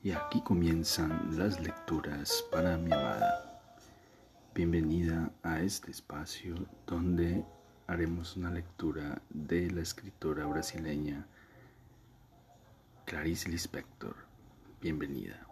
Y aquí comienzan las lecturas para mi amada. Bienvenida a este espacio donde haremos una lectura de la escritora brasileña Clarice Lispector. Bienvenida.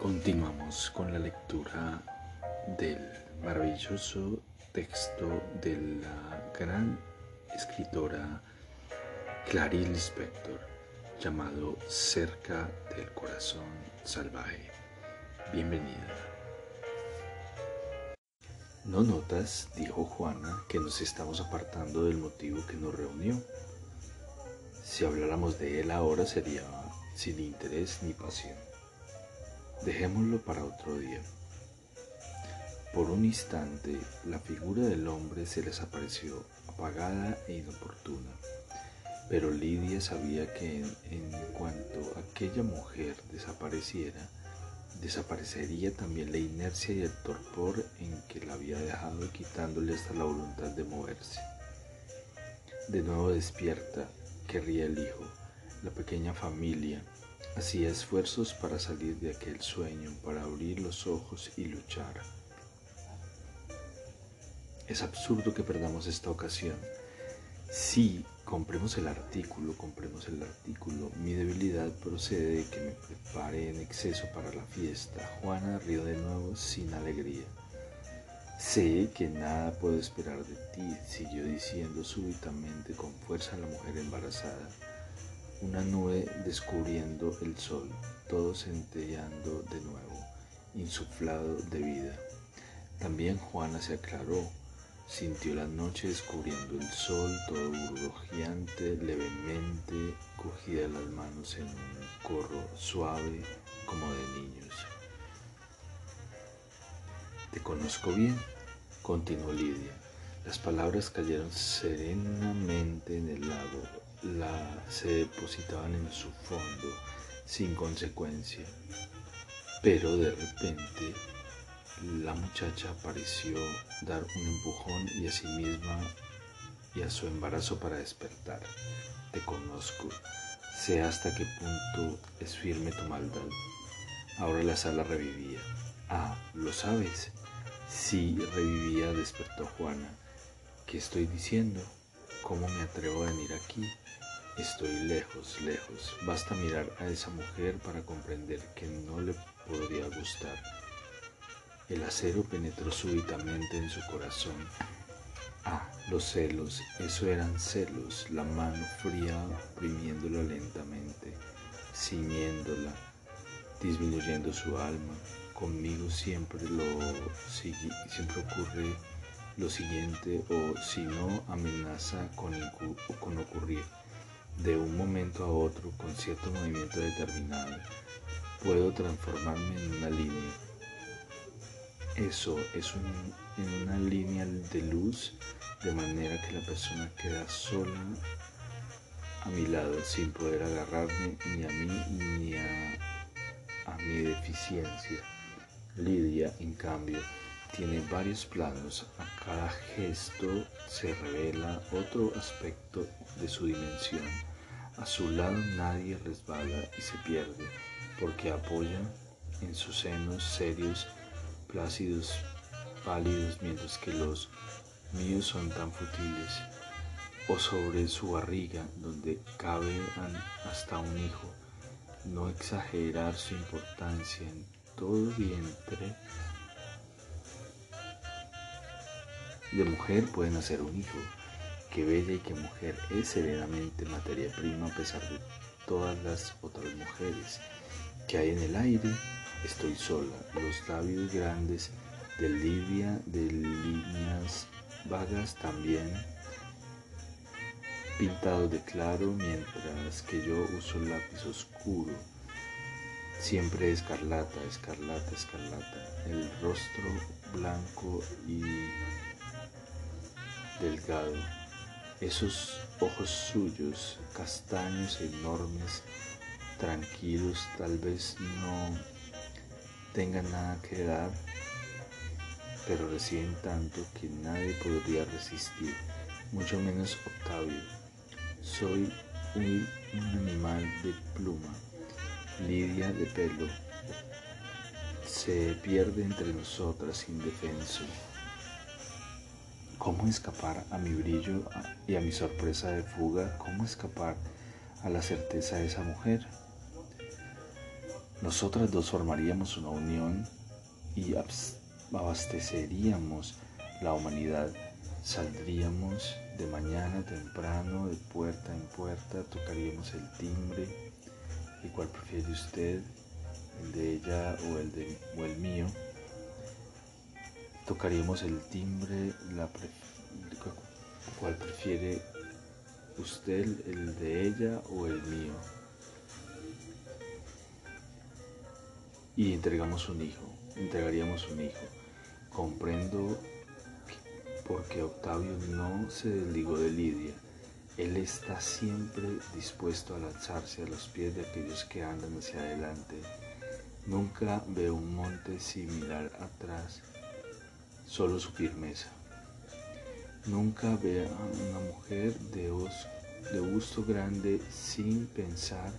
Continuamos con la lectura del maravilloso texto de la gran escritora Clarice Lispector llamado Cerca del Corazón Salvaje. Bienvenida. ¿No notas, dijo Juana, que nos estamos apartando del motivo que nos reunió? Si habláramos de él ahora sería sin interés ni pasión. Dejémoslo para otro día. Por un instante, la figura del hombre se les apareció apagada e inoportuna pero Lidia sabía que en, cuanto aquella mujer desapareciera, desaparecería también la inercia y el torpor en que la había dejado quitándole hasta la voluntad de moverse. De nuevo despierta, querría el hijo, la pequeña familia, hacía esfuerzos para salir de aquel sueño, para abrir los ojos y luchar. Es absurdo que perdamos esta ocasión. Sí, compremos el artículo, compremos el artículo. Mi debilidad procede de que me prepare en exceso para la fiesta. Juana rió de nuevo sin alegría. Sé que nada puedo esperar de ti, siguió diciendo súbitamente con fuerza la mujer embarazada. Una nube descubriendo el sol, todo centellando de nuevo, insuflado de vida. También Juana se aclaró Sintió la noche descubriendo el sol, todo burbujeante, levemente, cogida las manos en un corro suave como de niños. Te conozco bien, continuó Lidia. Las palabras cayeron serenamente en el lago, la, se depositaban en su fondo sin consecuencia. Pero de repente la muchacha pareció dar un empujón y a sí misma y a su embarazo para despertar. Te conozco, sé hasta qué punto es firme tu maldad. Ahora la sala revivía. Ah, ¿lo sabes? Sí, revivía, despertó Juana. ¿Qué estoy diciendo? ¿Cómo me atrevo a venir aquí? Estoy lejos, lejos. Basta mirar a esa mujer para comprender que no le podría gustar. El acero penetró súbitamente en su corazón. Ah, los celos, eso eran celos, la mano fría oprimiéndola lentamente, ciñéndola, disminuyendo su alma. Conmigo siempre lo siempre ocurre lo siguiente o si no amenaza con, con ocurrir de un momento a otro con cierto movimiento determinado. Puedo transformarme en una línea eso es en una línea de luz de manera que la persona queda sola a mi lado sin poder agarrarme ni a mí ni a, a mi deficiencia. Lidia, en cambio, tiene varios planos. A cada gesto se revela otro aspecto de su dimensión. A su lado nadie resbala y se pierde porque apoya en sus senos serios plácidos, pálidos, mientras que los míos son tan futiles, o sobre su barriga, donde cabe hasta un hijo, no exagerar su importancia en todo vientre. De mujer puede nacer un hijo. que bella y que mujer es serenamente materia prima a pesar de todas las otras mujeres que hay en el aire Estoy sola, los labios grandes de Livia de líneas vagas también pintados de claro mientras que yo uso lápiz oscuro. Siempre escarlata, escarlata, escarlata, el rostro blanco y delgado, esos ojos suyos, castaños enormes, tranquilos, tal vez no tengan nada que dar, pero reciben tanto que nadie podría resistir, mucho menos Octavio. Soy un, animal de pluma, Lidia de pelo se pierde entre nosotras indefenso. ¿Cómo escapar a mi brillo y a mi sorpresa de fuga? ¿Cómo escapar a la certeza de esa mujer? Nosotras dos formaríamos una unión y abasteceríamos la humanidad. Saldríamos de mañana temprano, de puerta en puerta, tocaríamos el timbre. ¿Y cuál prefiere usted? ¿El de ella o el, de, o el mío? Tocaríamos el timbre, la ¿cuál prefiere usted, el de ella o el mío? Y entregamos un hijo, entregaríamos un hijo. Comprendo porque Octavio no se desligó de Lidia. Él está siempre dispuesto a lanzarse a los pies de aquellos que andan hacia adelante. Nunca ve un monte sin mirar atrás, solo su firmeza. Nunca ve a una mujer de, de gusto grande sin pensar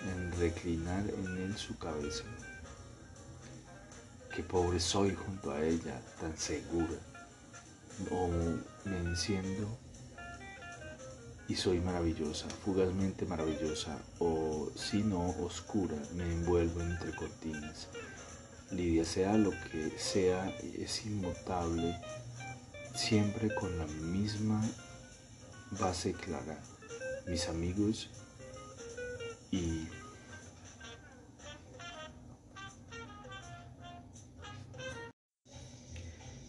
en reclinar en él su cabeza. Qué pobre soy junto a ella, tan segura o me enciendo y soy maravillosa, fugazmente maravillosa, o si no, oscura, me envuelvo entre cortinas. Lidia, sea lo que sea, es inmutable, siempre con la misma base clara. Mis amigos y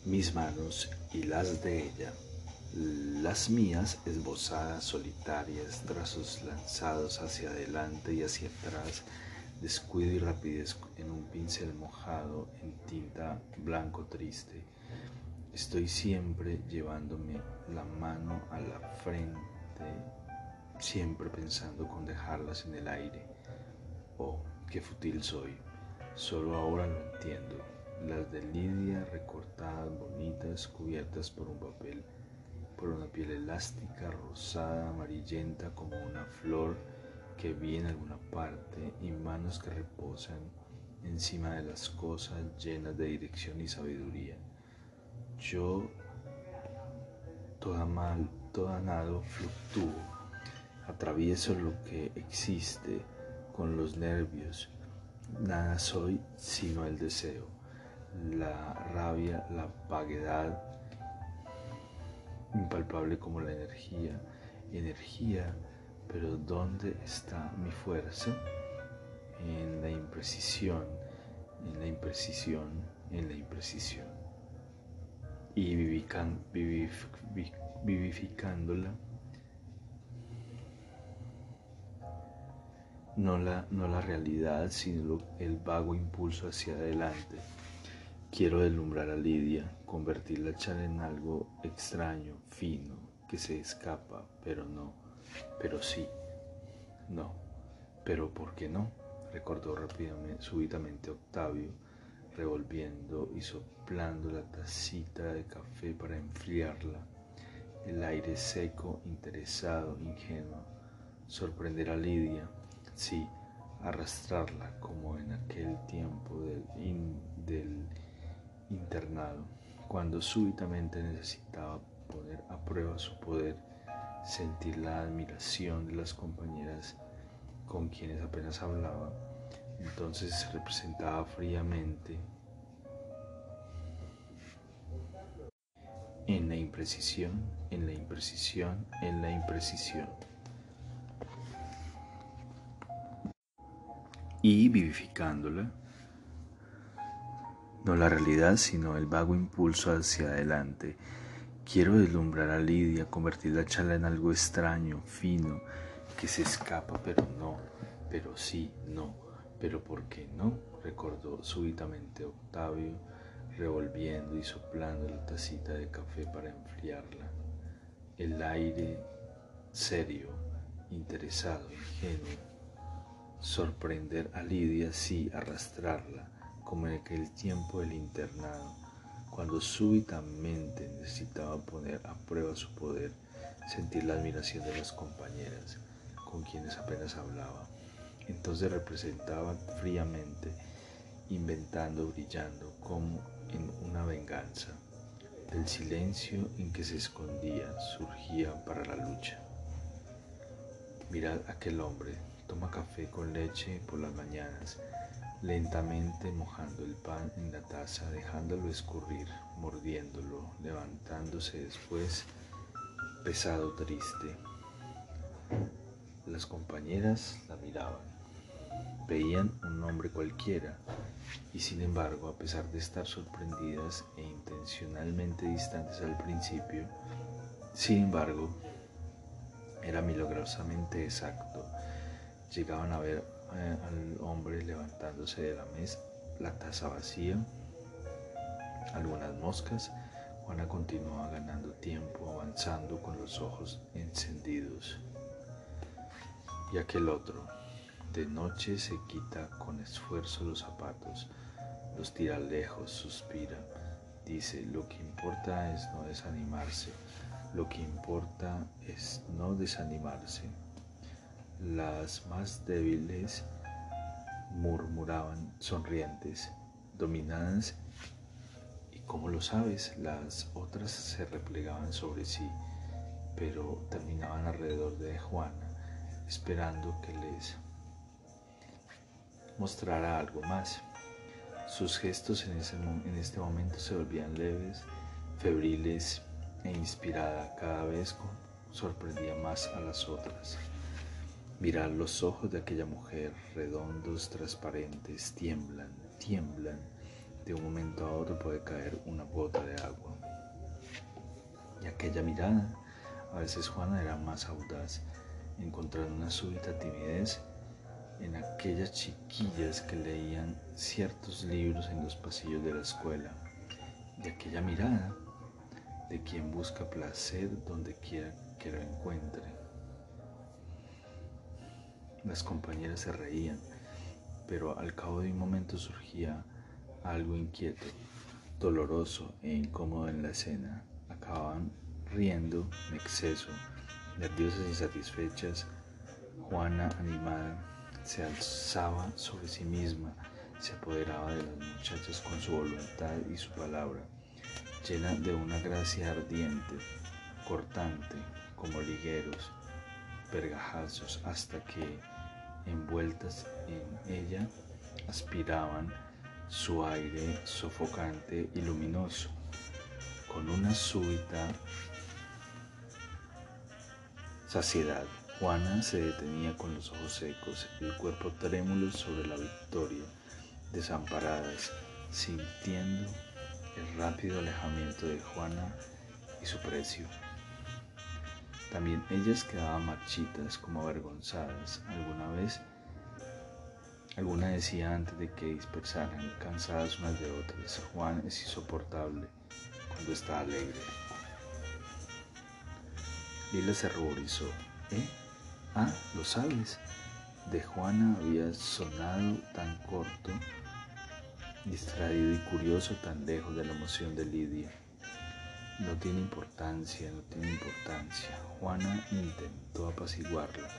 mis manos y las de ella, las mías esbozadas, solitarias, trazos lanzados hacia adelante y hacia atrás, descuido y rapidez en un pincel mojado en tinta blanco triste. Estoy siempre llevándome la mano a la frente, siempre pensando con dejarlas en el aire. Oh, qué fútil soy. Solo ahora lo entiendo las de Lidia recortadas, bonitas, cubiertas por un papel, por una piel elástica, rosada, amarillenta como una flor que vi en alguna parte y manos que reposan encima de las cosas llenas de dirección y sabiduría. Yo, toda mal, toda nado, fluctúo, atravieso lo que existe con los nervios, nada soy sino el deseo la rabia, la vaguedad, impalpable como la energía, energía, pero ¿dónde está mi fuerza? En la imprecisión, en la imprecisión, en la imprecisión. Y vivificándola, no la, no la realidad, sino el vago impulso hacia adelante Quiero deslumbrar a Lidia, convertir la en algo extraño, fino, que se escapa, pero no, pero sí, no, pero ¿por qué no? Recordó rápidamente, súbitamente Octavio, revolviendo y soplando la tacita de café para enfriarla. El aire seco, interesado, ingenuo. Sorprender a Lidia, sí, arrastrarla como en aquel tiempo del, del internado, cuando súbitamente necesitaba poner a prueba su poder, sentir la admiración de las compañeras con quienes apenas hablaba, entonces se representaba fríamente en la imprecisión, en la imprecisión, en la imprecisión. Y vivificándola, no la realidad, sino el vago impulso hacia adelante. Quiero deslumbrar a Lidia, convertir la charla en algo extraño, fino, que se escapa, pero no, pero sí, no, pero ¿por qué no? recordó súbitamente Octavio, revolviendo y soplando la tacita de café para enfriarla. El aire serio, interesado, ingenuo. Sorprender a Lidia, sí, arrastrarla como en aquel tiempo del internado, cuando súbitamente necesitaba poner a prueba su poder, sentir la admiración de las compañeras con quienes apenas hablaba. Entonces representaba fríamente, inventando, brillando como en una venganza. Del silencio en que se escondía surgía para la lucha. Mirad aquel hombre, toma café con leche por las mañanas, lentamente mojando el pan en la taza, dejándolo escurrir, mordiéndolo, levantándose después, pesado, triste. Las compañeras la miraban, veían un hombre cualquiera y sin embargo, a pesar de estar sorprendidas e intencionalmente distantes al principio, sin embargo, era milagrosamente exacto. Llegaban a ver eh, al hombre levantándose de la mesa, la taza vacía, algunas moscas. Juana continuaba ganando tiempo, avanzando con los ojos encendidos. Y aquel otro, de noche se quita con esfuerzo los zapatos, los tira lejos, suspira, dice, lo que importa es no desanimarse, lo que importa es no desanimarse. Las más débiles murmuraban sonrientes, dominadas, y como lo sabes, las otras se replegaban sobre sí, pero terminaban alrededor de Juana, esperando que les mostrara algo más. Sus gestos en, ese, en este momento se volvían leves, febriles e inspirada cada vez sorprendía más a las otras. Mirar los ojos de aquella mujer, redondos, transparentes, tiemblan, tiemblan. De un momento a otro puede caer una gota de agua. Y aquella mirada, a veces Juana era más audaz, encontrando una súbita timidez en aquellas chiquillas que leían ciertos libros en los pasillos de la escuela. De aquella mirada de quien busca placer donde quiera que lo encuentre. Las compañeras se reían, pero al cabo de un momento surgía algo inquieto, doloroso e incómodo en la escena. Acababan riendo en exceso, nerviosas y satisfechas. Juana, animada, se alzaba sobre sí misma, se apoderaba de las muchachas con su voluntad y su palabra, llena de una gracia ardiente, cortante, como ligueros, pergajazos, hasta que envueltas en ella aspiraban su aire sofocante y luminoso. Con una súbita saciedad, Juana se detenía con los ojos secos, el cuerpo trémulo sobre la victoria, desamparadas, sintiendo el rápido alejamiento de Juana y su precio. También ellas quedaban marchitas, como avergonzadas. Alguna vez, alguna decía antes de que dispersaran, cansadas unas de otras. Juan es insoportable cuando está alegre. Lila se ruborizó. ¿Eh? Ah, lo sabes. De Juana había sonado tan corto, distraído y curioso tan lejos de la emoción de Lidia. No tiene importancia, no tiene importancia. Juana intentó apaciguarla.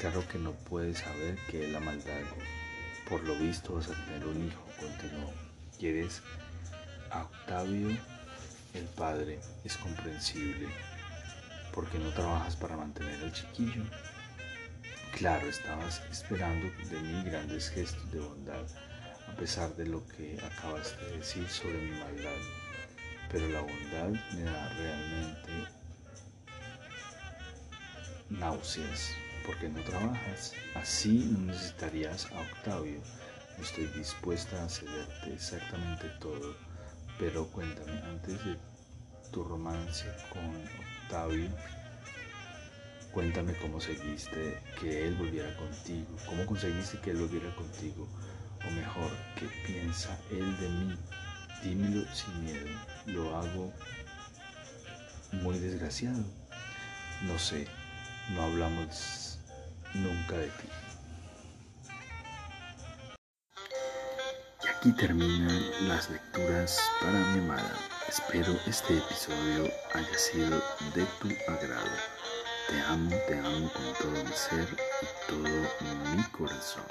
Claro que no puede saber que es la maldad. Por lo visto vas a tener un hijo, continuó. ¿Quieres a Octavio? El padre es comprensible. ¿Por qué no trabajas para mantener al chiquillo? Claro, estabas esperando de mí grandes gestos de bondad, a pesar de lo que acabas de decir sobre mi maldad pero la bondad me da realmente náuseas porque no trabajas. Así no necesitarías a Octavio. Estoy dispuesta a cederte exactamente todo, pero cuéntame, antes de tu romance con Octavio, cuéntame cómo seguiste que él volviera contigo, cómo conseguiste que él volviera contigo, o mejor, qué piensa él de mí dímelo sin miedo. Lo hago muy desgraciado. No sé, no hablamos nunca de ti. Y aquí terminan las lecturas para mi amada. Espero este episodio haya sido de tu agrado. Te amo, te amo con todo mi ser y todo mi corazón.